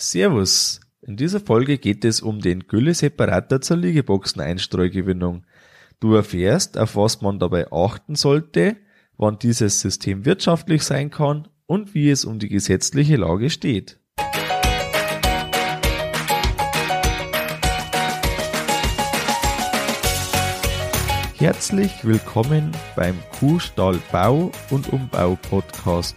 Servus. In dieser Folge geht es um den Gülle-Separator zur Liegeboxen-Einstreugewinnung. Du erfährst, auf was man dabei achten sollte, wann dieses System wirtschaftlich sein kann und wie es um die gesetzliche Lage steht. Herzlich willkommen beim Kuhstall Bau und Umbau Podcast.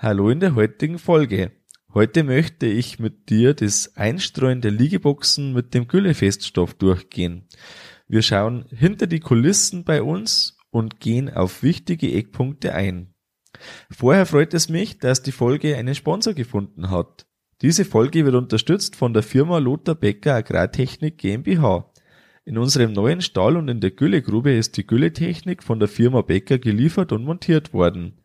Hallo in der heutigen Folge. Heute möchte ich mit dir das Einstreuen der Liegeboxen mit dem Güllefeststoff durchgehen. Wir schauen hinter die Kulissen bei uns und gehen auf wichtige Eckpunkte ein. Vorher freut es mich, dass die Folge einen Sponsor gefunden hat. Diese Folge wird unterstützt von der Firma Lothar Becker Agrartechnik GmbH. In unserem neuen Stall und in der Güllegrube ist die Gülletechnik von der Firma Becker geliefert und montiert worden.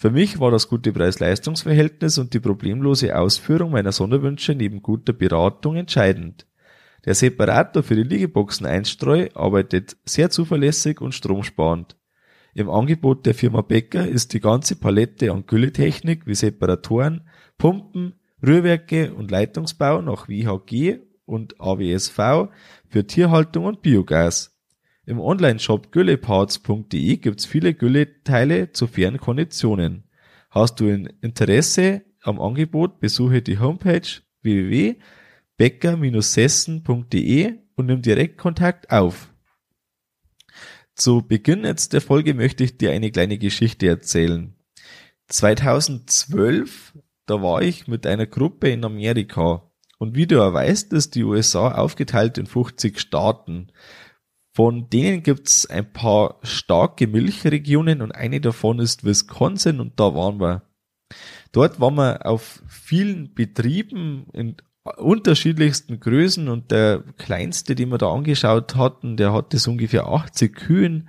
Für mich war das gute Preis-Leistungs-Verhältnis und die problemlose Ausführung meiner Sonderwünsche neben guter Beratung entscheidend. Der Separator für die Liegeboxen Einstreu arbeitet sehr zuverlässig und stromsparend. Im Angebot der Firma Becker ist die ganze Palette an Gülletechnik wie Separatoren, Pumpen, Rührwerke und Leitungsbau nach WHG und AWSV für Tierhaltung und Biogas. Im Onlineshop gülleparts.de gibt's viele Gülleteile zu fairen Konditionen. Hast du ein Interesse am Angebot, besuche die Homepage www.becker-sessen.de und nimm direkt Kontakt auf. Zu Beginn jetzt der Folge möchte ich dir eine kleine Geschichte erzählen. 2012, da war ich mit einer Gruppe in Amerika. Und wie du ja weißt, ist die USA aufgeteilt in 50 Staaten. Von denen gibt's ein paar starke Milchregionen und eine davon ist Wisconsin und da waren wir. Dort waren wir auf vielen Betrieben in unterschiedlichsten Größen und der kleinste, den wir da angeschaut hatten, der hatte so ungefähr 80 Kühen.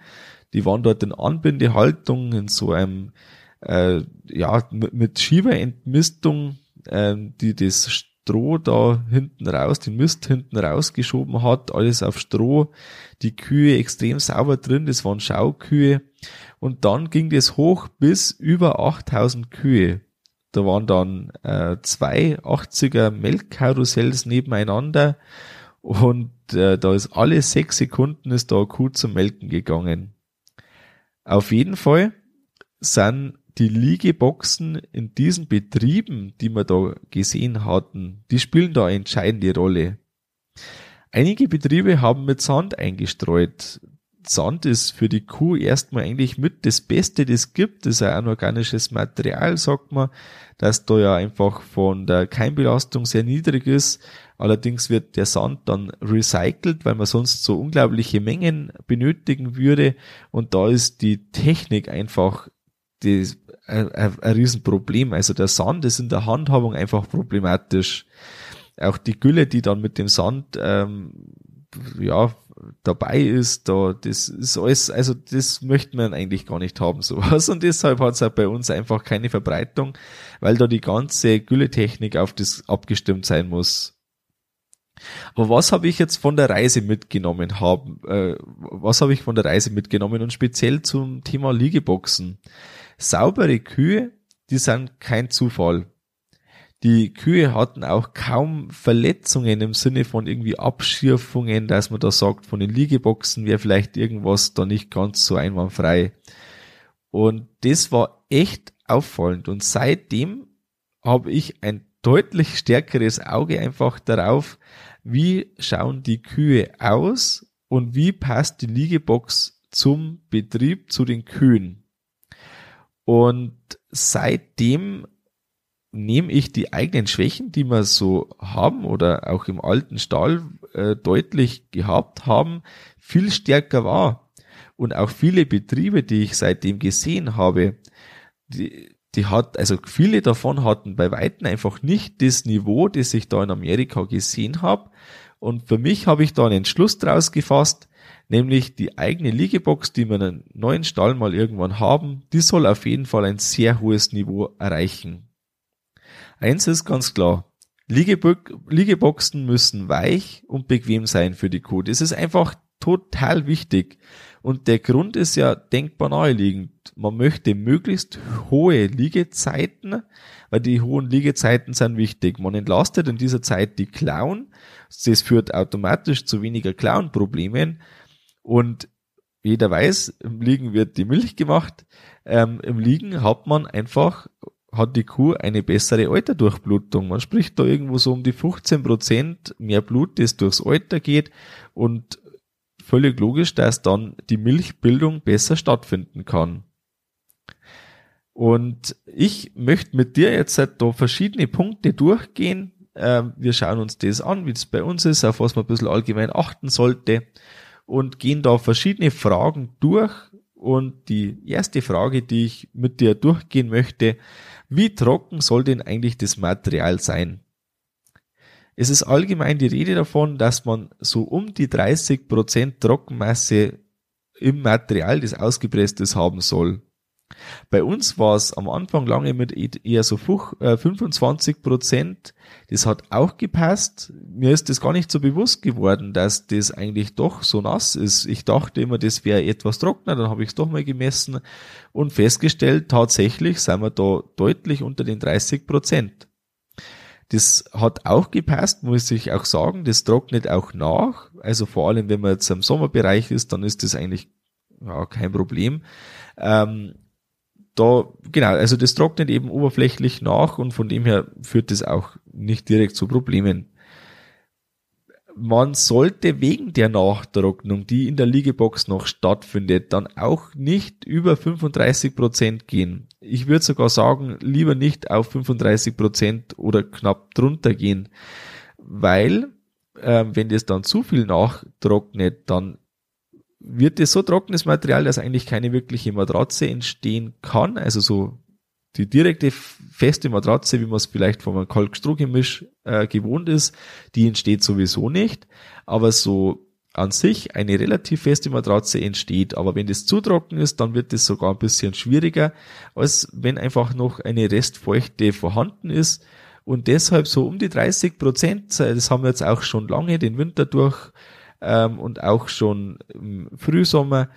Die waren dort in Anbindehaltung in so einem äh, ja mit Schieberentmistung, äh, die das Stroh da hinten raus, den Mist hinten rausgeschoben hat, alles auf Stroh, die Kühe extrem sauber drin, das waren Schaukühe. Und dann ging das hoch bis über 8000 Kühe. Da waren dann äh, zwei 80er Melkkarussells nebeneinander und äh, da ist alle sechs Sekunden ist da Kuh zum Melken gegangen. Auf jeden Fall sind die Liegeboxen in diesen Betrieben, die wir da gesehen hatten, die spielen da eine entscheidende Rolle. Einige Betriebe haben mit Sand eingestreut. Sand ist für die Kuh erstmal eigentlich mit das Beste, das gibt. Das ist ein organisches Material, sagt man, dass da ja einfach von der Keimbelastung sehr niedrig ist. Allerdings wird der Sand dann recycelt, weil man sonst so unglaubliche Mengen benötigen würde. Und da ist die Technik einfach die, ein, ein, ein Riesenproblem. Also der Sand ist in der Handhabung einfach problematisch. Auch die Gülle, die dann mit dem Sand ähm, ja dabei ist, da das ist alles, also das möchte man eigentlich gar nicht haben sowas und deshalb hat es auch bei uns einfach keine Verbreitung, weil da die ganze Gülletechnik auf das abgestimmt sein muss. Aber was habe ich jetzt von der Reise mitgenommen haben? Äh, was habe ich von der Reise mitgenommen und speziell zum Thema Liegeboxen? Saubere Kühe, die sind kein Zufall. Die Kühe hatten auch kaum Verletzungen im Sinne von irgendwie Abschürfungen, dass man da sagt, von den Liegeboxen wäre vielleicht irgendwas da nicht ganz so einwandfrei. Und das war echt auffallend. Und seitdem habe ich ein deutlich stärkeres Auge einfach darauf, wie schauen die Kühe aus und wie passt die Liegebox zum Betrieb, zu den Kühen. Und seitdem nehme ich die eigenen Schwächen, die wir so haben oder auch im alten Stall äh, deutlich gehabt haben, viel stärker wahr. Und auch viele Betriebe, die ich seitdem gesehen habe, die, die hat, also viele davon hatten bei Weitem einfach nicht das Niveau, das ich da in Amerika gesehen habe. Und für mich habe ich da einen Entschluss draus gefasst, nämlich die eigene Liegebox, die wir in einem neuen Stall mal irgendwann haben, die soll auf jeden Fall ein sehr hohes Niveau erreichen. Eins ist ganz klar, Liegebo Liegeboxen müssen weich und bequem sein für die Kuh. Das ist einfach total wichtig. Und der Grund ist ja denkbar naheliegend. Man möchte möglichst hohe Liegezeiten, weil die hohen Liegezeiten sind wichtig. Man entlastet in dieser Zeit die Klauen. Das führt automatisch zu weniger Klauenproblemen. Und jeder weiß, im Liegen wird die Milch gemacht. Ähm, Im Liegen hat man einfach, hat die Kuh eine bessere Alterdurchblutung. Man spricht da irgendwo so um die 15 Prozent mehr Blut, das durchs Alter geht. Und völlig logisch, dass dann die Milchbildung besser stattfinden kann. Und ich möchte mit dir jetzt halt da verschiedene Punkte durchgehen. Ähm, wir schauen uns das an, wie das bei uns ist, auf was man ein bisschen allgemein achten sollte und gehen da verschiedene Fragen durch. Und die erste Frage, die ich mit dir durchgehen möchte, wie trocken soll denn eigentlich das Material sein? Es ist allgemein die Rede davon, dass man so um die 30% Trockenmasse im Material, das ausgepresst ist, haben soll. Bei uns war es am Anfang lange mit eher so 25% äh, Das hat auch gepasst. Mir ist das gar nicht so bewusst geworden, dass das eigentlich doch so nass ist. Ich dachte immer, das wäre etwas trockener. Dann habe ich es doch mal gemessen und festgestellt, tatsächlich sind wir da deutlich unter den 30 Prozent. Das hat auch gepasst, muss ich auch sagen. Das trocknet auch nach. Also vor allem, wenn man jetzt im Sommerbereich ist, dann ist das eigentlich ja, kein Problem. Ähm, da, genau, also das trocknet eben oberflächlich nach und von dem her führt das auch nicht direkt zu Problemen man sollte wegen der Nachtrocknung, die in der Liegebox noch stattfindet, dann auch nicht über 35 Prozent gehen. Ich würde sogar sagen, lieber nicht auf 35 Prozent oder knapp drunter gehen, weil äh, wenn das dann zu viel nachtrocknet, dann wird es so trockenes Material, dass eigentlich keine wirkliche Matratze entstehen kann, also so die direkte feste Matratze, wie man es vielleicht von einem Kalkstrohgemisch äh, gewohnt ist, die entsteht sowieso nicht. Aber so an sich eine relativ feste Matratze entsteht. Aber wenn das zu trocken ist, dann wird es sogar ein bisschen schwieriger, als wenn einfach noch eine Restfeuchte vorhanden ist. Und deshalb so um die 30 Prozent, das haben wir jetzt auch schon lange den Winter durch ähm, und auch schon im Frühsommer,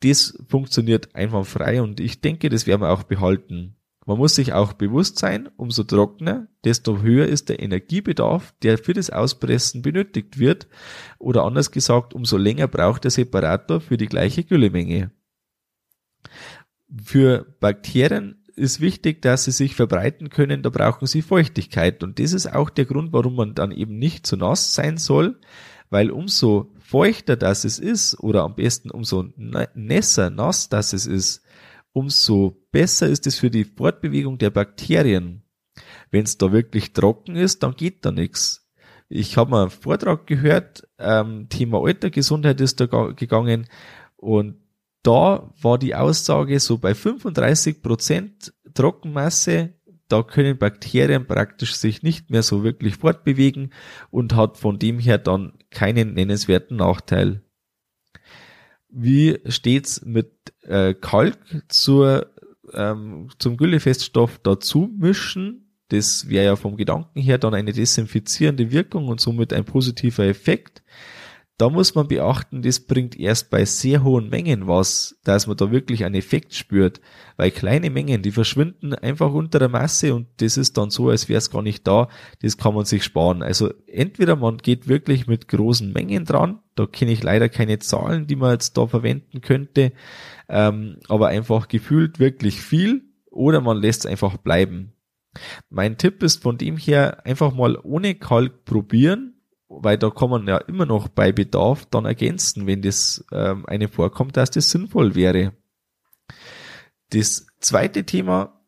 das funktioniert einfach frei und ich denke, das werden wir auch behalten. Man muss sich auch bewusst sein, umso trockener, desto höher ist der Energiebedarf, der für das Auspressen benötigt wird. Oder anders gesagt, umso länger braucht der Separator für die gleiche Güllemenge. Für Bakterien ist wichtig, dass sie sich verbreiten können, da brauchen sie Feuchtigkeit. Und das ist auch der Grund, warum man dann eben nicht zu nass sein soll, weil umso feuchter das es ist, oder am besten umso nässer, nass das es ist, umso besser ist es für die Fortbewegung der Bakterien. Wenn es da wirklich trocken ist, dann geht da nichts. Ich habe mal einen Vortrag gehört, ähm, Thema Altergesundheit ist da gegangen und da war die Aussage so bei 35 Prozent Trockenmasse, da können Bakterien praktisch sich nicht mehr so wirklich fortbewegen und hat von dem her dann keinen nennenswerten Nachteil. Wie steht's mit äh, Kalk zur, ähm, zum Güllefeststoff dazu mischen? Das wäre ja vom Gedanken her dann eine desinfizierende Wirkung und somit ein positiver Effekt. Da muss man beachten, das bringt erst bei sehr hohen Mengen was, dass man da wirklich einen Effekt spürt, weil kleine Mengen, die verschwinden einfach unter der Masse und das ist dann so, als wäre es gar nicht da, das kann man sich sparen. Also entweder man geht wirklich mit großen Mengen dran, da kenne ich leider keine Zahlen, die man jetzt da verwenden könnte, ähm, aber einfach gefühlt wirklich viel, oder man lässt es einfach bleiben. Mein Tipp ist von dem her einfach mal ohne Kalk probieren weil da kann man ja immer noch bei Bedarf dann ergänzen, wenn das ähm, eine vorkommt, dass das sinnvoll wäre. Das zweite Thema,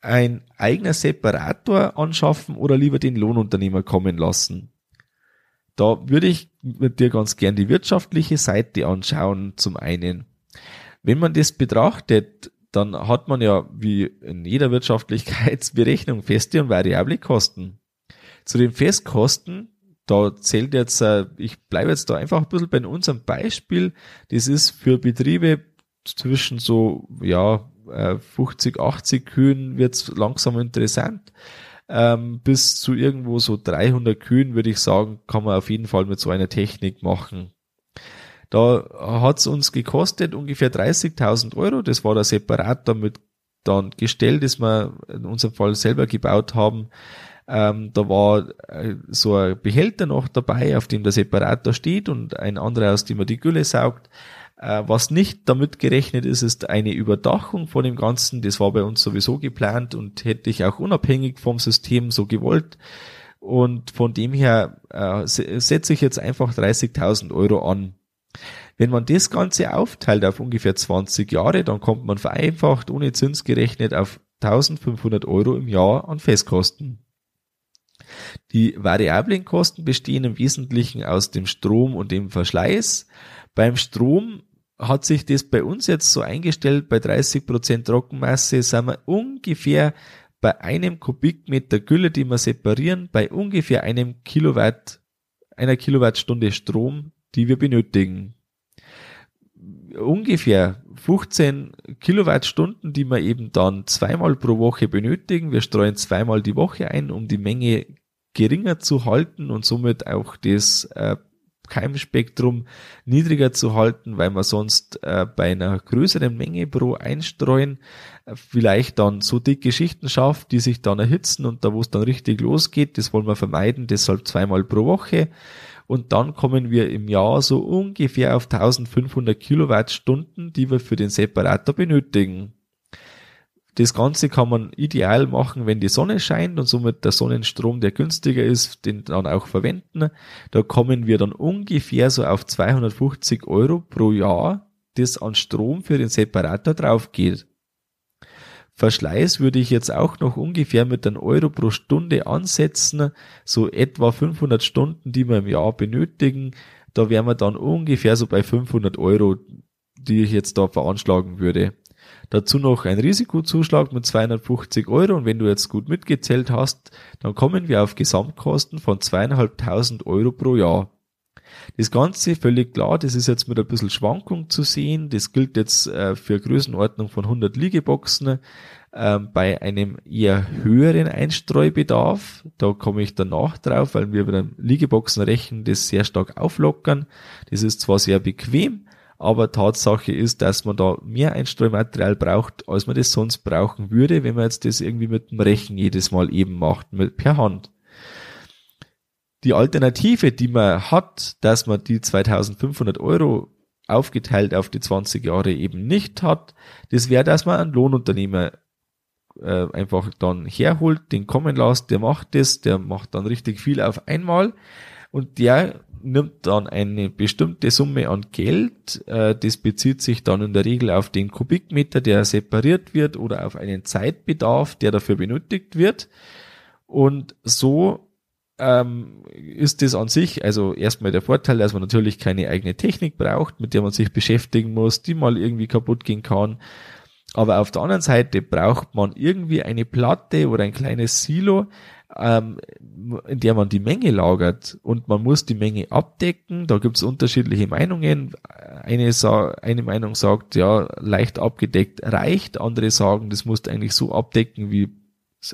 ein eigener Separator anschaffen oder lieber den Lohnunternehmer kommen lassen. Da würde ich mit dir ganz gern die wirtschaftliche Seite anschauen, zum einen. Wenn man das betrachtet, dann hat man ja wie in jeder Wirtschaftlichkeitsberechnung feste und variable Kosten. Zu den Festkosten, da zählt jetzt, äh, ich bleibe jetzt da einfach ein bisschen bei unserem Beispiel, das ist für Betriebe zwischen so, ja, 50, äh, 80 Kühen wird's langsam interessant. Ähm, bis zu irgendwo so 300 Kühen würde ich sagen, kann man auf jeden Fall mit so einer Technik machen. Da hat's uns gekostet ungefähr 30.000 Euro. Das war der Separator mit dann Gestell, das wir in unserem Fall selber gebaut haben. Ähm, da war äh, so ein Behälter noch dabei, auf dem der Separator steht und ein anderer, aus dem man die Gülle saugt. Äh, was nicht damit gerechnet ist, ist eine Überdachung von dem Ganzen. Das war bei uns sowieso geplant und hätte ich auch unabhängig vom System so gewollt. Und von dem her äh, setze ich jetzt einfach 30.000 Euro an. Wenn man das Ganze aufteilt auf ungefähr 20 Jahre, dann kommt man vereinfacht ohne Zins gerechnet auf 1500 Euro im Jahr an Festkosten. Die variablen Kosten bestehen im Wesentlichen aus dem Strom und dem Verschleiß. Beim Strom hat sich das bei uns jetzt so eingestellt, bei 30 Prozent Trockenmasse sind wir ungefähr bei einem Kubikmeter Gülle, die wir separieren, bei ungefähr einem Kilowatt, einer Kilowattstunde Strom, die wir benötigen. Ungefähr 15 Kilowattstunden, die wir eben dann zweimal pro Woche benötigen. Wir streuen zweimal die Woche ein, um die Menge geringer zu halten und somit auch das äh, Keimspektrum niedriger zu halten, weil man sonst äh, bei einer größeren Menge pro Einstreuen äh, vielleicht dann so dicke Schichten schafft, die sich dann erhitzen und da wo es dann richtig losgeht, das wollen wir vermeiden, deshalb zweimal pro Woche und dann kommen wir im Jahr so ungefähr auf 1500 Kilowattstunden, die wir für den Separator benötigen. Das Ganze kann man ideal machen, wenn die Sonne scheint und somit der Sonnenstrom, der günstiger ist, den dann auch verwenden. Da kommen wir dann ungefähr so auf 250 Euro pro Jahr, das an Strom für den Separator drauf geht. Verschleiß würde ich jetzt auch noch ungefähr mit einem Euro pro Stunde ansetzen, so etwa 500 Stunden, die wir im Jahr benötigen. Da wären wir dann ungefähr so bei 500 Euro, die ich jetzt da veranschlagen würde. Dazu noch ein Risikozuschlag mit 250 Euro und wenn du jetzt gut mitgezählt hast, dann kommen wir auf Gesamtkosten von zweieinhalbtausend Euro pro Jahr. Das Ganze völlig klar, das ist jetzt mit ein bisschen Schwankung zu sehen. Das gilt jetzt äh, für Größenordnung von 100 Liegeboxen äh, bei einem eher höheren Einstreubedarf. Da komme ich danach drauf, weil wir beim Liegeboxenrechen das sehr stark auflockern. Das ist zwar sehr bequem, aber Tatsache ist, dass man da mehr Einstreumaterial braucht, als man das sonst brauchen würde, wenn man jetzt das irgendwie mit dem Rechen jedes Mal eben macht, mit, per Hand. Die Alternative, die man hat, dass man die 2500 Euro aufgeteilt auf die 20 Jahre eben nicht hat, das wäre, dass man einen Lohnunternehmer äh, einfach dann herholt, den kommen lässt, der macht das, der macht dann richtig viel auf einmal und der nimmt dann eine bestimmte Summe an Geld, äh, das bezieht sich dann in der Regel auf den Kubikmeter, der separiert wird oder auf einen Zeitbedarf, der dafür benötigt wird und so ähm, ist das an sich, also erstmal der Vorteil, dass man natürlich keine eigene Technik braucht, mit der man sich beschäftigen muss, die mal irgendwie kaputt gehen kann. Aber auf der anderen Seite braucht man irgendwie eine Platte oder ein kleines Silo, ähm, in der man die Menge lagert und man muss die Menge abdecken. Da gibt es unterschiedliche Meinungen. Eine, eine Meinung sagt, ja, leicht abgedeckt reicht. Andere sagen, das musst du eigentlich so abdecken wie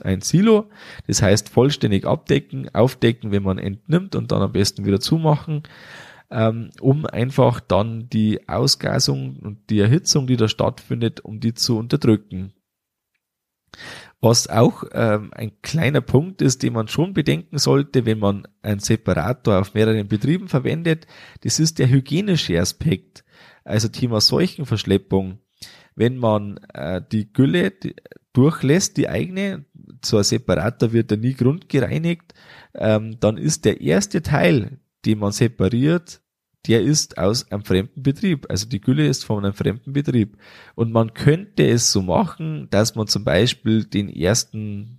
ein Silo. Das heißt vollständig abdecken, aufdecken, wenn man entnimmt und dann am besten wieder zumachen, ähm, um einfach dann die Ausgasung und die Erhitzung, die da stattfindet, um die zu unterdrücken. Was auch ähm, ein kleiner Punkt ist, den man schon bedenken sollte, wenn man einen Separator auf mehreren Betrieben verwendet, das ist der hygienische Aspekt. Also Thema Seuchenverschleppung. Wenn man äh, die Gülle durchlässt, die eigene, so ein Separator wird ja nie grundgereinigt, ähm, dann ist der erste Teil, den man separiert, der ist aus einem fremden Betrieb. Also die Gülle ist von einem fremden Betrieb. Und man könnte es so machen, dass man zum Beispiel den ersten,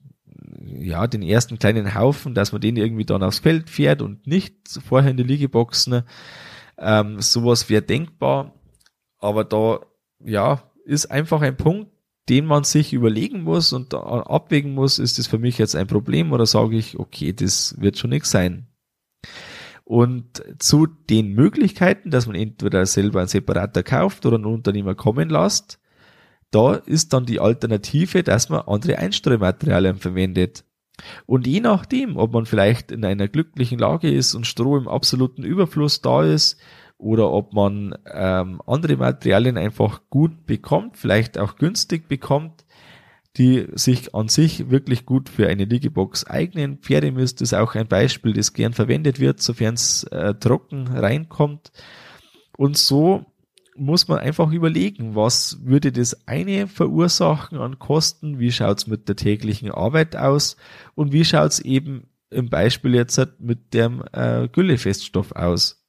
ja, den ersten kleinen Haufen, dass man den irgendwie dann aufs Feld fährt und nicht vorher in die Liegeboxen. Ähm, sowas wäre denkbar. Aber da, ja, ist einfach ein Punkt, den man sich überlegen muss und abwägen muss, ist das für mich jetzt ein Problem oder sage ich, okay, das wird schon nichts sein. Und zu den Möglichkeiten, dass man entweder selber einen Separator kauft oder einen Unternehmer kommen lässt, da ist dann die Alternative, dass man andere Einstreumaterialien verwendet. Und je nachdem, ob man vielleicht in einer glücklichen Lage ist und Stroh im absoluten Überfluss da ist, oder ob man ähm, andere Materialien einfach gut bekommt, vielleicht auch günstig bekommt, die sich an sich wirklich gut für eine Liegebox eignen. Pferdemist ist auch ein Beispiel, das gern verwendet wird, sofern es äh, trocken reinkommt. Und so muss man einfach überlegen, was würde das eine verursachen an Kosten, wie schaut's mit der täglichen Arbeit aus und wie schaut's eben im Beispiel jetzt mit dem äh, Güllefeststoff aus.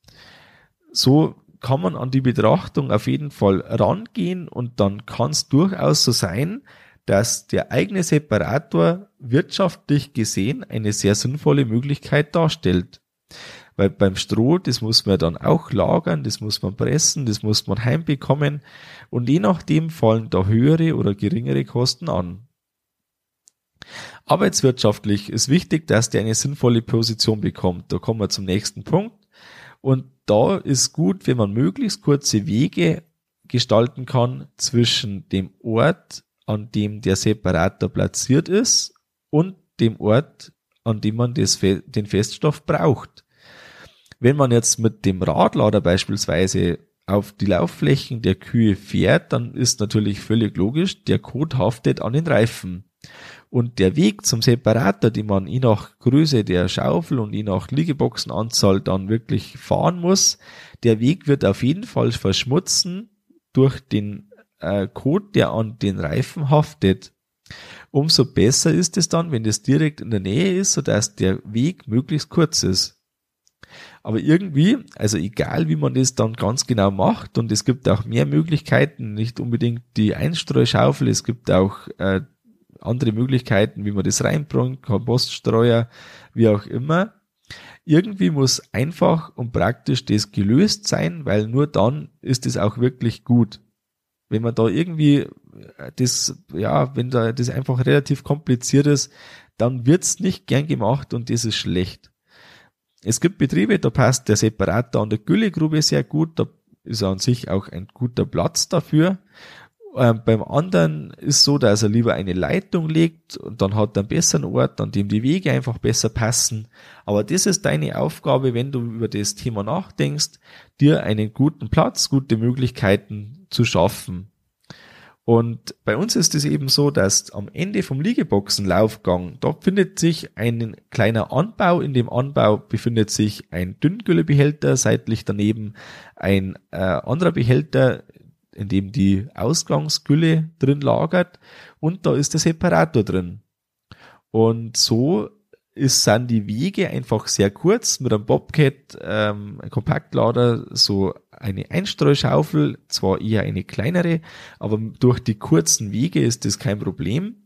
So kann man an die Betrachtung auf jeden Fall rangehen und dann kann es durchaus so sein, dass der eigene Separator wirtschaftlich gesehen eine sehr sinnvolle Möglichkeit darstellt. Weil beim Stroh, das muss man dann auch lagern, das muss man pressen, das muss man heimbekommen und je nachdem fallen da höhere oder geringere Kosten an. Arbeitswirtschaftlich ist wichtig, dass der eine sinnvolle Position bekommt. Da kommen wir zum nächsten Punkt. Und da ist gut, wenn man möglichst kurze Wege gestalten kann zwischen dem Ort, an dem der Separator platziert ist und dem Ort, an dem man das, den Feststoff braucht. Wenn man jetzt mit dem Radlader beispielsweise auf die Laufflächen der Kühe fährt, dann ist natürlich völlig logisch, der Kot haftet an den Reifen. Und der Weg zum Separator, den man je nach Größe der Schaufel und je nach Liegeboxenanzahl dann wirklich fahren muss, der Weg wird auf jeden Fall verschmutzen durch den äh, Kot, der an den Reifen haftet. Umso besser ist es dann, wenn es direkt in der Nähe ist, sodass der Weg möglichst kurz ist. Aber irgendwie, also egal wie man das dann ganz genau macht, und es gibt auch mehr Möglichkeiten, nicht unbedingt die Einstreuschaufel, es gibt auch äh, andere Möglichkeiten, wie man das reinbringt, Kompoststreuer, wie auch immer. Irgendwie muss einfach und praktisch das gelöst sein, weil nur dann ist es auch wirklich gut. Wenn man da irgendwie das, ja, wenn da das einfach relativ kompliziert ist, dann wird's nicht gern gemacht und das ist schlecht. Es gibt Betriebe, da passt der Separator an der Güllegrube sehr gut, da ist an sich auch ein guter Platz dafür. Ähm, beim anderen ist so, dass er lieber eine Leitung legt und dann hat er einen besseren Ort, an dem die Wege einfach besser passen. Aber das ist deine Aufgabe, wenn du über das Thema nachdenkst, dir einen guten Platz, gute Möglichkeiten zu schaffen. Und bei uns ist es eben so, dass am Ende vom Liegeboxenlaufgang, da findet sich ein kleiner Anbau. In dem Anbau befindet sich ein Dünngüllebehälter, seitlich daneben ein äh, anderer Behälter, in dem die Ausgangsgülle drin lagert und da ist der Separator drin. Und so ist, sind die Wege einfach sehr kurz mit einem Bobcat, ähm, ein Kompaktlader, so eine Einstreuschaufel, zwar eher eine kleinere, aber durch die kurzen Wege ist das kein Problem.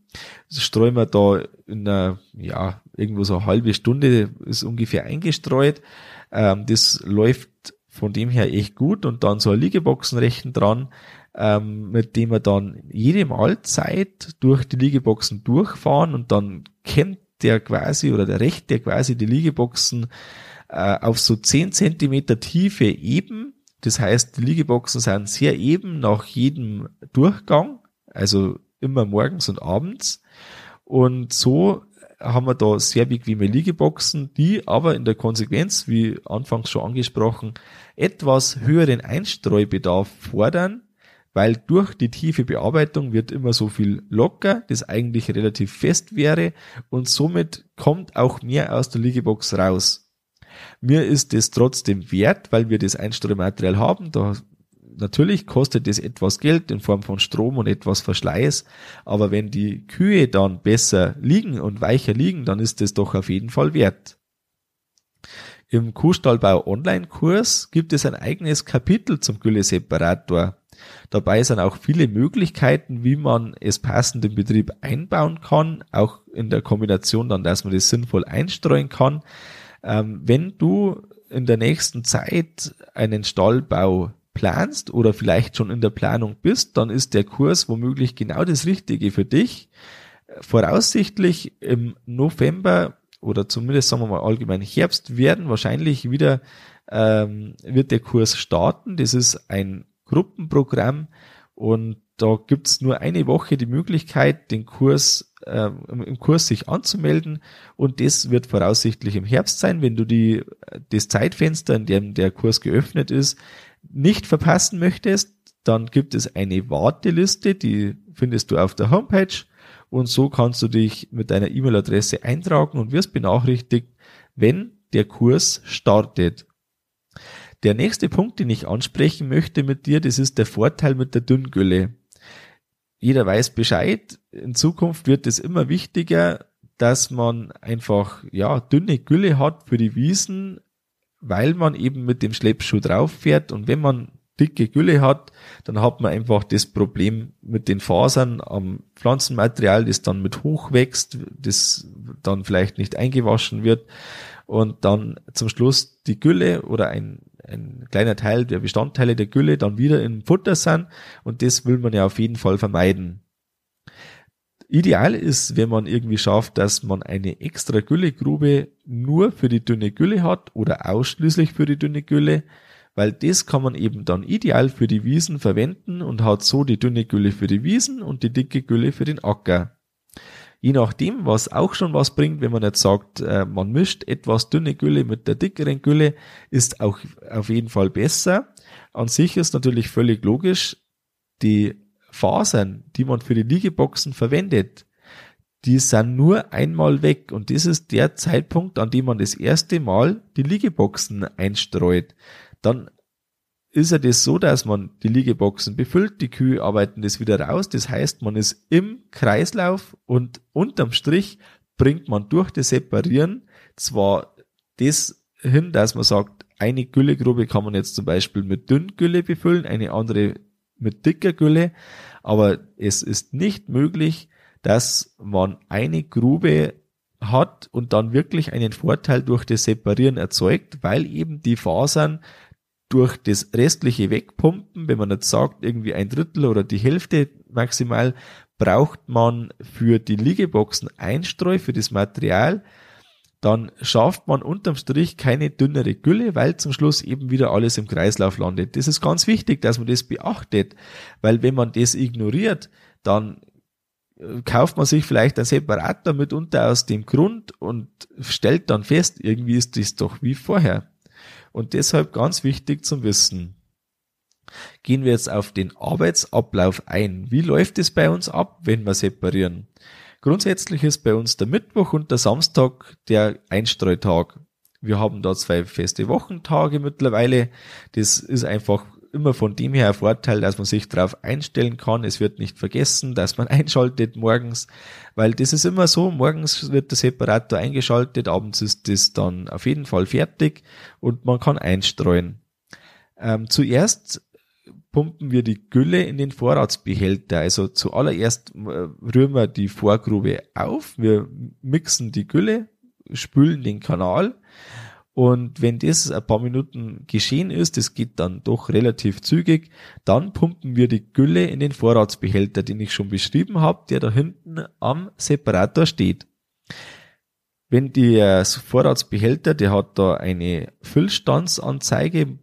Das streuen wir da in einer, ja, irgendwo so eine halbe Stunde ist ungefähr eingestreut. Ähm, das läuft von dem her echt gut und dann so ein Liegeboxenrechen dran, ähm, mit dem wir dann jede Mahlzeit durch die Liegeboxen durchfahren und dann kennt der quasi oder der Recht, der quasi die Liegeboxen äh, auf so 10 Zentimeter Tiefe eben. Das heißt, die Liegeboxen sind sehr eben nach jedem Durchgang, also immer morgens und abends. Und so haben wir da sehr bequeme Liegeboxen, die aber in der Konsequenz, wie anfangs schon angesprochen, etwas höheren Einstreubedarf fordern, weil durch die tiefe Bearbeitung wird immer so viel locker, das eigentlich relativ fest wäre und somit kommt auch mehr aus der Liegebox raus. Mir ist es trotzdem wert, weil wir das Einstreumaterial haben, da natürlich kostet es etwas Geld in Form von Strom und etwas Verschleiß, aber wenn die Kühe dann besser liegen und weicher liegen, dann ist es doch auf jeden Fall wert. Im Kuhstallbau Online-Kurs gibt es ein eigenes Kapitel zum Gülleseparator. Dabei sind auch viele Möglichkeiten, wie man es passend im Betrieb einbauen kann, auch in der Kombination dann, dass man das sinnvoll einstreuen kann. Ähm, wenn du in der nächsten Zeit einen Stallbau planst oder vielleicht schon in der Planung bist, dann ist der Kurs womöglich genau das Richtige für dich. Voraussichtlich im November oder zumindest sagen wir mal allgemein Herbst werden wahrscheinlich wieder ähm, wird der Kurs starten. Das ist ein Gruppenprogramm und da gibt's nur eine Woche die Möglichkeit, den Kurs äh, im Kurs sich anzumelden und das wird voraussichtlich im Herbst sein, wenn du die das Zeitfenster, in dem der Kurs geöffnet ist, nicht verpassen möchtest, dann gibt es eine Warteliste, die findest du auf der Homepage und so kannst du dich mit deiner E-Mail-Adresse eintragen und wirst benachrichtigt, wenn der Kurs startet. Der nächste Punkt, den ich ansprechen möchte mit dir, das ist der Vorteil mit der Dünngülle. Jeder weiß Bescheid. In Zukunft wird es immer wichtiger, dass man einfach, ja, dünne Gülle hat für die Wiesen, weil man eben mit dem Schleppschuh drauf fährt und wenn man dicke Gülle hat, dann hat man einfach das Problem mit den Fasern am Pflanzenmaterial, das dann mit hoch wächst, das dann vielleicht nicht eingewaschen wird und dann zum Schluss die Gülle oder ein, ein kleiner Teil der Bestandteile der Gülle dann wieder im Futter sind und das will man ja auf jeden Fall vermeiden. Ideal ist, wenn man irgendwie schafft, dass man eine extra Güllegrube nur für die dünne Gülle hat oder ausschließlich für die dünne Gülle, weil das kann man eben dann ideal für die Wiesen verwenden und hat so die dünne Gülle für die Wiesen und die dicke Gülle für den Acker. Je nachdem, was auch schon was bringt, wenn man jetzt sagt, äh, man mischt etwas dünne Gülle mit der dickeren Gülle, ist auch auf jeden Fall besser. An sich ist natürlich völlig logisch, die Fasern, die man für die Liegeboxen verwendet, die sind nur einmal weg und das ist der Zeitpunkt, an dem man das erste Mal die Liegeboxen einstreut dann ist ja das so, dass man die Liegeboxen befüllt, die Kühe arbeiten das wieder raus. Das heißt, man ist im Kreislauf und unterm Strich bringt man durch das Separieren zwar das hin, dass man sagt, eine Güllegrube kann man jetzt zum Beispiel mit Dünngülle befüllen, eine andere mit dicker Gülle, aber es ist nicht möglich, dass man eine Grube hat und dann wirklich einen Vorteil durch das Separieren erzeugt, weil eben die Fasern durch das restliche Wegpumpen, wenn man jetzt sagt, irgendwie ein Drittel oder die Hälfte maximal, braucht man für die Liegeboxen Einstreu für das Material, dann schafft man unterm Strich keine dünnere Gülle, weil zum Schluss eben wieder alles im Kreislauf landet. Das ist ganz wichtig, dass man das beachtet, weil wenn man das ignoriert, dann äh, kauft man sich vielleicht ein Separator mitunter aus dem Grund und stellt dann fest, irgendwie ist das doch wie vorher und deshalb ganz wichtig zum Wissen. Gehen wir jetzt auf den Arbeitsablauf ein. Wie läuft es bei uns ab, wenn wir separieren? Grundsätzlich ist bei uns der Mittwoch und der Samstag der Einstreutag. Wir haben da zwei feste Wochentage mittlerweile. Das ist einfach immer von dem her ein Vorteil, dass man sich darauf einstellen kann. Es wird nicht vergessen, dass man einschaltet morgens, weil das ist immer so, morgens wird der Separator eingeschaltet, abends ist das dann auf jeden Fall fertig und man kann einstreuen. Ähm, zuerst pumpen wir die Gülle in den Vorratsbehälter. Also zuallererst äh, rühren wir die Vorgrube auf, wir mixen die Gülle, spülen den Kanal und wenn das ein paar Minuten geschehen ist, das geht dann doch relativ zügig, dann pumpen wir die Gülle in den Vorratsbehälter, den ich schon beschrieben habe, der da hinten am Separator steht. Wenn der Vorratsbehälter, der hat da eine Füllstandsanzeige,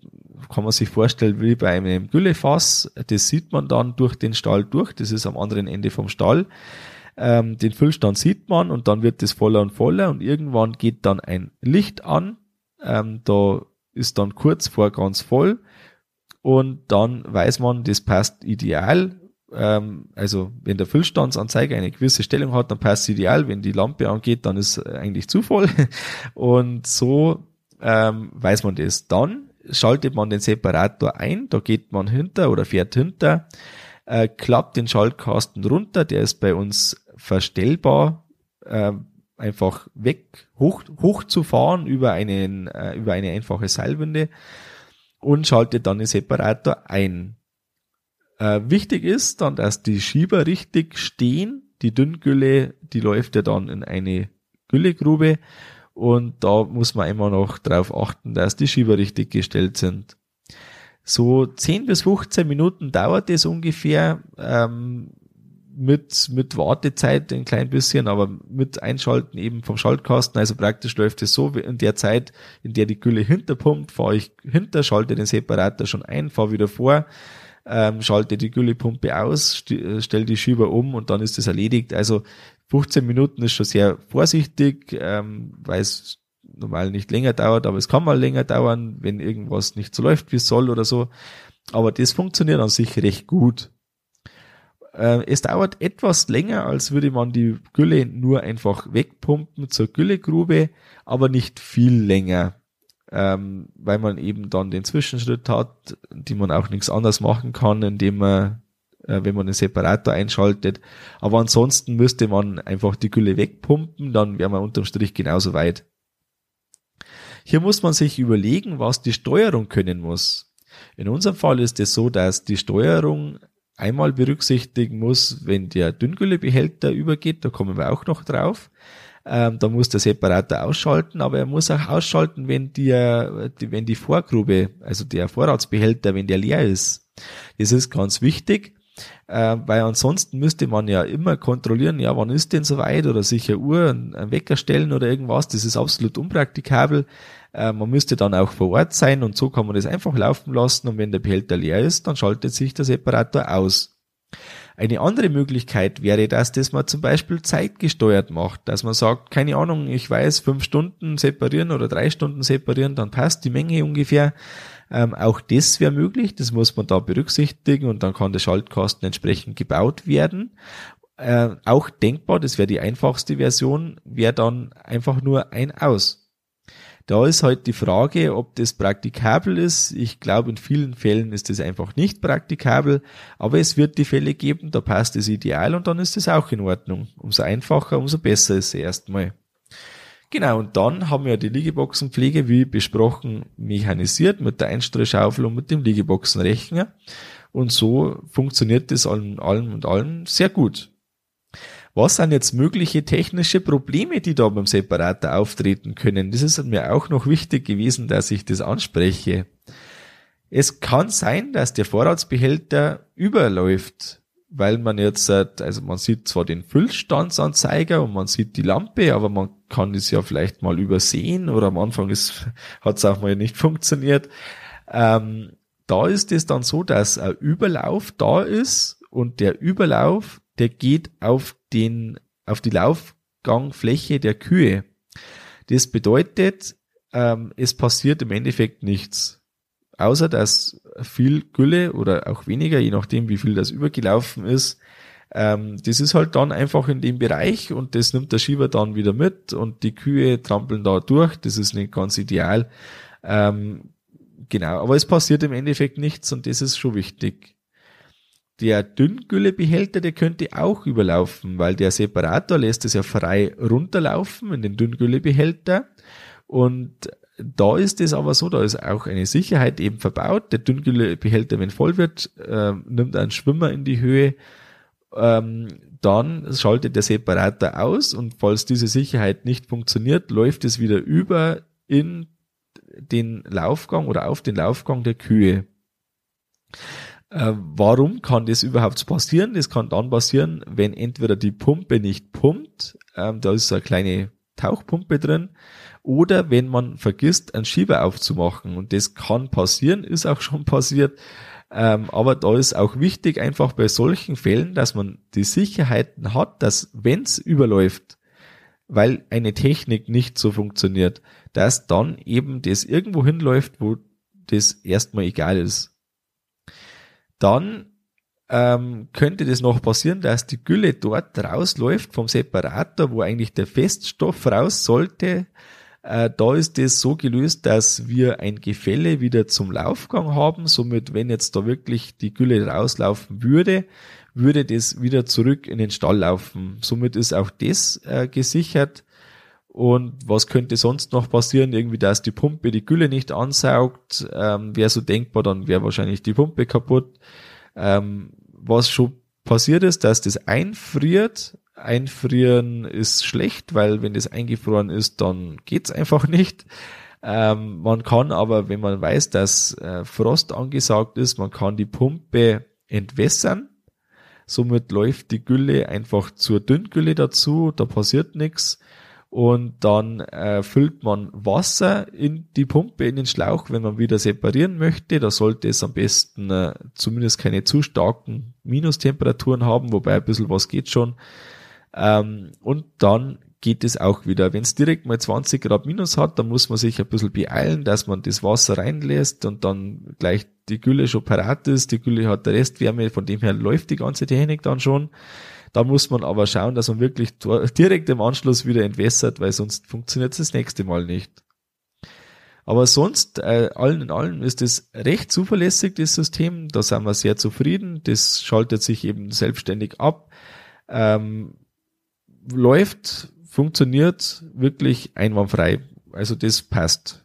kann man sich vorstellen wie bei einem Güllefass, das sieht man dann durch den Stall durch, das ist am anderen Ende vom Stall. Ähm, den Füllstand sieht man und dann wird es voller und voller und irgendwann geht dann ein Licht an, ähm, da ist dann kurz vor ganz voll und dann weiß man, das passt ideal. Ähm, also wenn der Füllstandsanzeiger eine gewisse Stellung hat, dann passt es ideal. Wenn die Lampe angeht, dann ist eigentlich zu voll. Und so ähm, weiß man das. Dann schaltet man den Separator ein, da geht man hinter oder fährt hinter, äh, klappt den Schaltkasten runter, der ist bei uns verstellbar. Äh, einfach weg, hoch, hoch zu fahren über einen, äh, über eine einfache Seilwinde und schaltet dann den Separator ein. Äh, wichtig ist dann, dass die Schieber richtig stehen. Die Dünngülle, die läuft ja dann in eine Güllegrube und da muss man immer noch darauf achten, dass die Schieber richtig gestellt sind. So 10 bis 15 Minuten dauert es ungefähr. Ähm, mit, mit Wartezeit ein klein bisschen, aber mit Einschalten eben vom Schaltkasten. Also praktisch läuft es so, in der Zeit, in der die Gülle hinterpumpt, fahre ich hinter, schalte den Separator schon ein, fahre wieder vor, ähm, schalte die Güllepumpe aus, stelle die Schieber um und dann ist es erledigt. Also 15 Minuten ist schon sehr vorsichtig, ähm, weil es normal nicht länger dauert, aber es kann mal länger dauern, wenn irgendwas nicht so läuft, wie es soll oder so. Aber das funktioniert an sich recht gut. Äh, es dauert etwas länger, als würde man die Gülle nur einfach wegpumpen zur Güllegrube, aber nicht viel länger, ähm, weil man eben dann den Zwischenschritt hat, die man auch nichts anderes machen kann, indem man, wenn man den Separator einschaltet. Aber ansonsten müsste man einfach die Gülle wegpumpen, dann wäre man unterm Strich genauso weit. Hier muss man sich überlegen, was die Steuerung können muss. In unserem Fall ist es so, dass die Steuerung einmal berücksichtigen muss, wenn der Dünngüllebehälter übergeht, da kommen wir auch noch drauf. Ähm, da muss der Separator ausschalten, aber er muss auch ausschalten, wenn die, die, wenn die Vorgrube, also der Vorratsbehälter, wenn der leer ist. Das ist ganz wichtig, äh, weil ansonsten müsste man ja immer kontrollieren, ja, wann ist denn soweit oder sich eine Uhr, einen Wecker stellen oder irgendwas. Das ist absolut unpraktikabel. Äh, man müsste dann auch vor Ort sein und so kann man das einfach laufen lassen und wenn der Behälter leer ist, dann schaltet sich der Separator aus. Eine andere Möglichkeit wäre das, dass man zum Beispiel zeitgesteuert macht, dass man sagt, keine Ahnung, ich weiß, fünf Stunden separieren oder drei Stunden separieren, dann passt die Menge ungefähr. Ähm, auch das wäre möglich, das muss man da berücksichtigen und dann kann der Schaltkasten entsprechend gebaut werden. Äh, auch denkbar, das wäre die einfachste Version, wäre dann einfach nur ein Aus. Da ist halt die Frage, ob das praktikabel ist. Ich glaube, in vielen Fällen ist das einfach nicht praktikabel, aber es wird die Fälle geben, da passt es ideal und dann ist es auch in Ordnung. Umso einfacher, umso besser ist es erstmal. Genau, und dann haben wir die Liegeboxenpflege, wie besprochen, mechanisiert mit der Einstreusschaufel und mit dem Liegeboxenrechner. Und so funktioniert das allem, allem und allem sehr gut. Was sind jetzt mögliche technische Probleme, die da beim Separator auftreten können? Das ist mir auch noch wichtig gewesen, dass ich das anspreche. Es kann sein, dass der Vorratsbehälter überläuft, weil man jetzt, also man sieht zwar den Füllstandsanzeiger und man sieht die Lampe, aber man kann es ja vielleicht mal übersehen oder am Anfang hat es auch mal nicht funktioniert. Ähm, da ist es dann so, dass ein Überlauf da ist und der Überlauf der geht auf den, auf die Laufgangfläche der Kühe. Das bedeutet, ähm, es passiert im Endeffekt nichts. Außer dass viel Gülle oder auch weniger, je nachdem wie viel das übergelaufen ist, ähm, das ist halt dann einfach in dem Bereich und das nimmt der Schieber dann wieder mit und die Kühe trampeln da durch. Das ist nicht ganz ideal. Ähm, genau, aber es passiert im Endeffekt nichts und das ist schon wichtig. Der Dünngüllebehälter, der könnte auch überlaufen, weil der Separator lässt es ja frei runterlaufen in den Dünngüllebehälter. Und da ist es aber so, da ist auch eine Sicherheit eben verbaut. Der Dünngüllebehälter, wenn voll wird, äh, nimmt einen Schwimmer in die Höhe. Ähm, dann schaltet der Separator aus und falls diese Sicherheit nicht funktioniert, läuft es wieder über in den Laufgang oder auf den Laufgang der Kühe. Äh, warum kann das überhaupt passieren? Das kann dann passieren, wenn entweder die Pumpe nicht pumpt, ähm, da ist so eine kleine Tauchpumpe drin, oder wenn man vergisst, einen Schieber aufzumachen. Und das kann passieren, ist auch schon passiert. Ähm, aber da ist auch wichtig, einfach bei solchen Fällen, dass man die Sicherheiten hat, dass wenn es überläuft, weil eine Technik nicht so funktioniert, dass dann eben das irgendwo hinläuft, wo das erstmal egal ist dann ähm, könnte das noch passieren, dass die Gülle dort rausläuft vom Separator, wo eigentlich der Feststoff raus sollte. Äh, da ist es so gelöst, dass wir ein Gefälle wieder zum Laufgang haben. Somit, wenn jetzt da wirklich die Gülle rauslaufen würde, würde das wieder zurück in den Stall laufen. Somit ist auch das äh, gesichert. Und was könnte sonst noch passieren? Irgendwie, dass die Pumpe die Gülle nicht ansaugt. Ähm, wäre so denkbar, dann wäre wahrscheinlich die Pumpe kaputt. Ähm, was schon passiert ist, dass das einfriert. Einfrieren ist schlecht, weil wenn das eingefroren ist, dann geht's einfach nicht. Ähm, man kann aber, wenn man weiß, dass äh, Frost angesagt ist, man kann die Pumpe entwässern. Somit läuft die Gülle einfach zur Dünngülle dazu, da passiert nichts und dann äh, füllt man Wasser in die Pumpe, in den Schlauch, wenn man wieder separieren möchte. Da sollte es am besten äh, zumindest keine zu starken Minustemperaturen haben, wobei ein bisschen was geht schon. Ähm, und dann geht es auch wieder. Wenn es direkt mal 20 Grad minus hat, dann muss man sich ein bisschen beeilen, dass man das Wasser reinlässt und dann gleich die Gülle schon parat ist. Die Gülle hat Restwärme, von dem her läuft die ganze Technik dann schon. Da muss man aber schauen, dass man wirklich direkt im Anschluss wieder entwässert, weil sonst funktioniert es das nächste Mal nicht. Aber sonst, äh, allen in allem ist es recht zuverlässig, das System. Da sind wir sehr zufrieden. Das schaltet sich eben selbstständig ab. Ähm, läuft, funktioniert wirklich einwandfrei. Also das passt.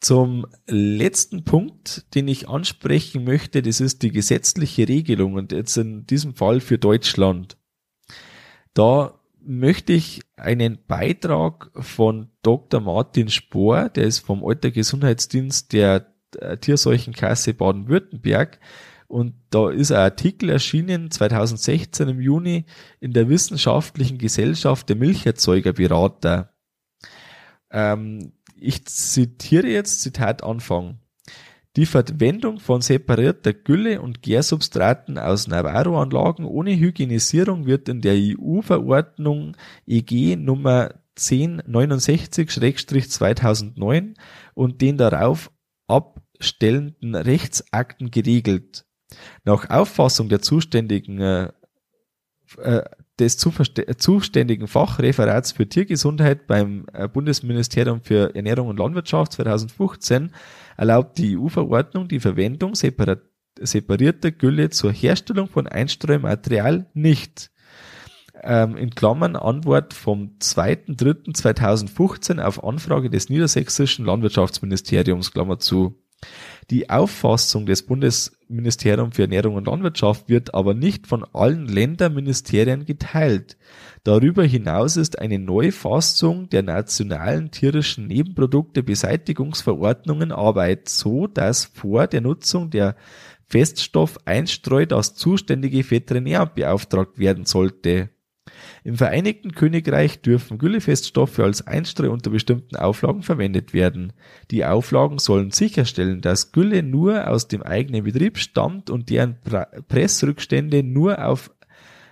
Zum letzten Punkt, den ich ansprechen möchte, das ist die gesetzliche Regelung und jetzt in diesem Fall für Deutschland. Da möchte ich einen Beitrag von Dr. Martin Spohr, der ist vom Alter Gesundheitsdienst der Tierseuchenkasse Baden-Württemberg und da ist ein Artikel erschienen 2016 im Juni in der Wissenschaftlichen Gesellschaft der Milcherzeugerberater. Ähm, ich zitiere jetzt Zitat Anfang. Die Verwendung von separierter Gülle und Gärsubstraten aus Navarro-Anlagen ohne Hygienisierung wird in der EU-Verordnung EG Nummer 1069-2009 und den darauf abstellenden Rechtsakten geregelt. Nach Auffassung der zuständigen äh, äh des zuständigen Fachreferats für Tiergesundheit beim äh, Bundesministerium für Ernährung und Landwirtschaft 2015 erlaubt die EU-Verordnung die Verwendung separierter Gülle zur Herstellung von Einstreumaterial nicht. Ähm, in Klammern Antwort vom 2.3.2015 auf Anfrage des niedersächsischen Landwirtschaftsministeriums, Klammer zu. Die Auffassung des Bundesministeriums für Ernährung und Landwirtschaft wird aber nicht von allen Länderministerien geteilt. Darüber hinaus ist eine Neufassung der nationalen tierischen Nebenprodukte Beseitigungsverordnungen Arbeit, so dass vor der Nutzung der Feststoff einstreut das zuständige Veterinär beauftragt werden sollte. Im Vereinigten Königreich dürfen Güllefeststoffe als Einstreu unter bestimmten Auflagen verwendet werden. Die Auflagen sollen sicherstellen, dass Gülle nur aus dem eigenen Betrieb stammt und deren Pressrückstände nur auf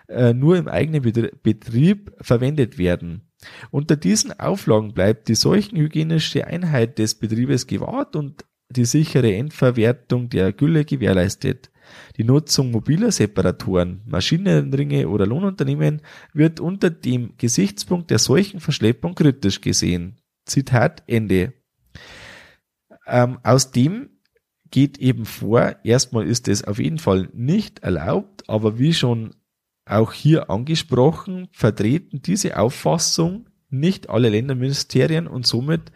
äh, nur im eigenen Betrieb verwendet werden. Unter diesen Auflagen bleibt die seuchenhygienische Einheit des Betriebes gewahrt und die sichere Endverwertung der Gülle gewährleistet. Die Nutzung mobiler Separatoren, Maschinenringe oder Lohnunternehmen wird unter dem Gesichtspunkt der solchen Verschleppung kritisch gesehen. Zitat Ende. Ähm, aus dem geht eben vor, erstmal ist es auf jeden Fall nicht erlaubt, aber wie schon auch hier angesprochen, vertreten diese Auffassung nicht alle Länderministerien und somit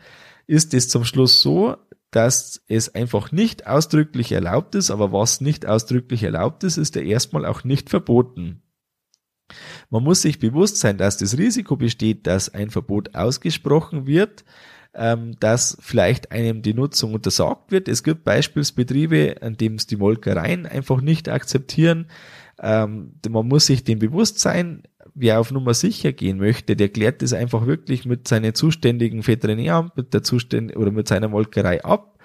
ist es zum Schluss so, dass es einfach nicht ausdrücklich erlaubt ist, aber was nicht ausdrücklich erlaubt ist, ist ja erstmal auch nicht verboten. Man muss sich bewusst sein, dass das Risiko besteht, dass ein Verbot ausgesprochen wird, ähm, dass vielleicht einem die Nutzung untersagt wird. Es gibt Beispielsbetriebe, an dem es die Molkereien einfach nicht akzeptieren. Ähm, man muss sich dem bewusst sein, wer auf Nummer sicher gehen möchte, der klärt das einfach wirklich mit seinen zuständigen Veterinäramt, mit der Zuständ oder mit seiner Molkerei ab,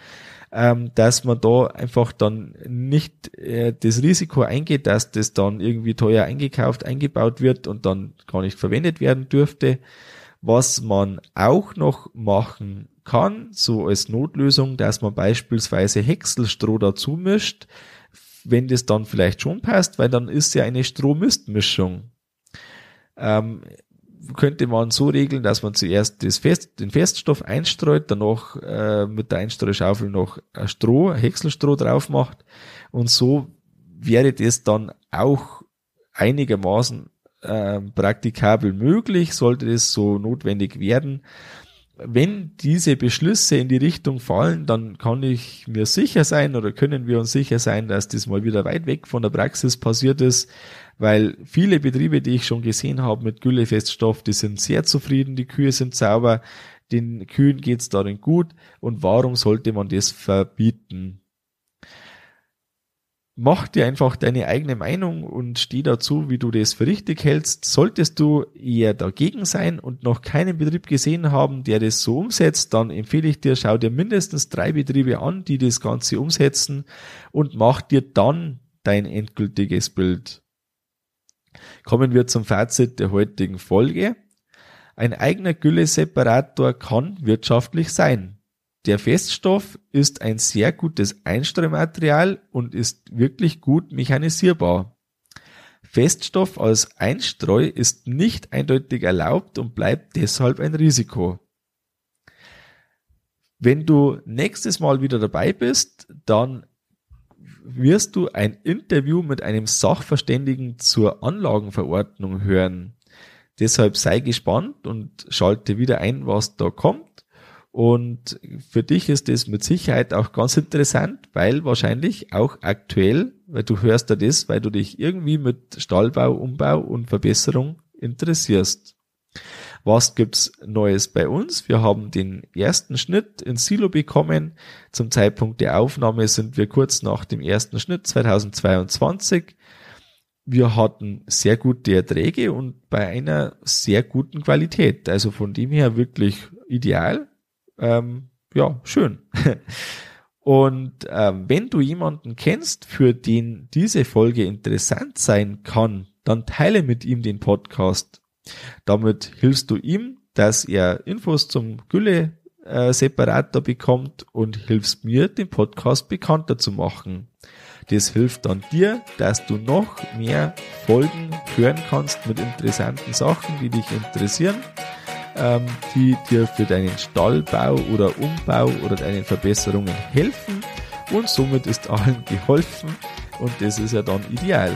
ähm, dass man da einfach dann nicht äh, das Risiko eingeht, dass das dann irgendwie teuer eingekauft, eingebaut wird und dann gar nicht verwendet werden dürfte. Was man auch noch machen kann, so als Notlösung, dass man beispielsweise Häckselstroh dazu mischt, wenn das dann vielleicht schon passt, weil dann ist ja eine Strohmistmischung ähm, könnte man so regeln, dass man zuerst das Fest, den Feststoff einstreut, danach äh, mit der Einstreuschaufel noch ein Stroh, Häckselstroh drauf macht und so wäre das dann auch einigermaßen äh, praktikabel möglich, sollte das so notwendig werden. Wenn diese Beschlüsse in die Richtung fallen, dann kann ich mir sicher sein oder können wir uns sicher sein, dass das mal wieder weit weg von der Praxis passiert ist weil viele Betriebe, die ich schon gesehen habe mit Güllefeststoff, die sind sehr zufrieden, die Kühe sind sauber, den Kühen geht's darin gut und warum sollte man das verbieten? mach dir einfach deine eigene Meinung und steh dazu, wie du das für richtig hältst. Solltest du eher dagegen sein und noch keinen Betrieb gesehen haben, der das so umsetzt, dann empfehle ich dir, schau dir mindestens drei Betriebe an, die das Ganze umsetzen und mach dir dann dein endgültiges Bild. Kommen wir zum Fazit der heutigen Folge. Ein eigener Gülle-Separator kann wirtschaftlich sein. Der Feststoff ist ein sehr gutes Einstreumaterial und ist wirklich gut mechanisierbar. Feststoff als Einstreu ist nicht eindeutig erlaubt und bleibt deshalb ein Risiko. Wenn du nächstes Mal wieder dabei bist, dann wirst du ein Interview mit einem Sachverständigen zur Anlagenverordnung hören. Deshalb sei gespannt und schalte wieder ein, was da kommt. Und für dich ist das mit Sicherheit auch ganz interessant, weil wahrscheinlich auch aktuell, weil du hörst da das, weil du dich irgendwie mit Stallbau, Umbau und Verbesserung interessierst. Was gibt's Neues bei uns? Wir haben den ersten Schnitt ins Silo bekommen. Zum Zeitpunkt der Aufnahme sind wir kurz nach dem ersten Schnitt 2022. Wir hatten sehr gute Erträge und bei einer sehr guten Qualität. Also von dem her wirklich ideal ähm, ja, schön. Und ähm, wenn du jemanden kennst, für den diese Folge interessant sein kann, dann teile mit ihm den Podcast. Damit hilfst du ihm, dass er Infos zum Gülle-Separator äh, bekommt und hilfst mir, den Podcast bekannter zu machen. Das hilft dann dir, dass du noch mehr Folgen hören kannst mit interessanten Sachen, die dich interessieren ähm, die dir für deinen Stallbau oder Umbau oder deine Verbesserungen helfen und somit ist allen geholfen und das ist ja dann ideal.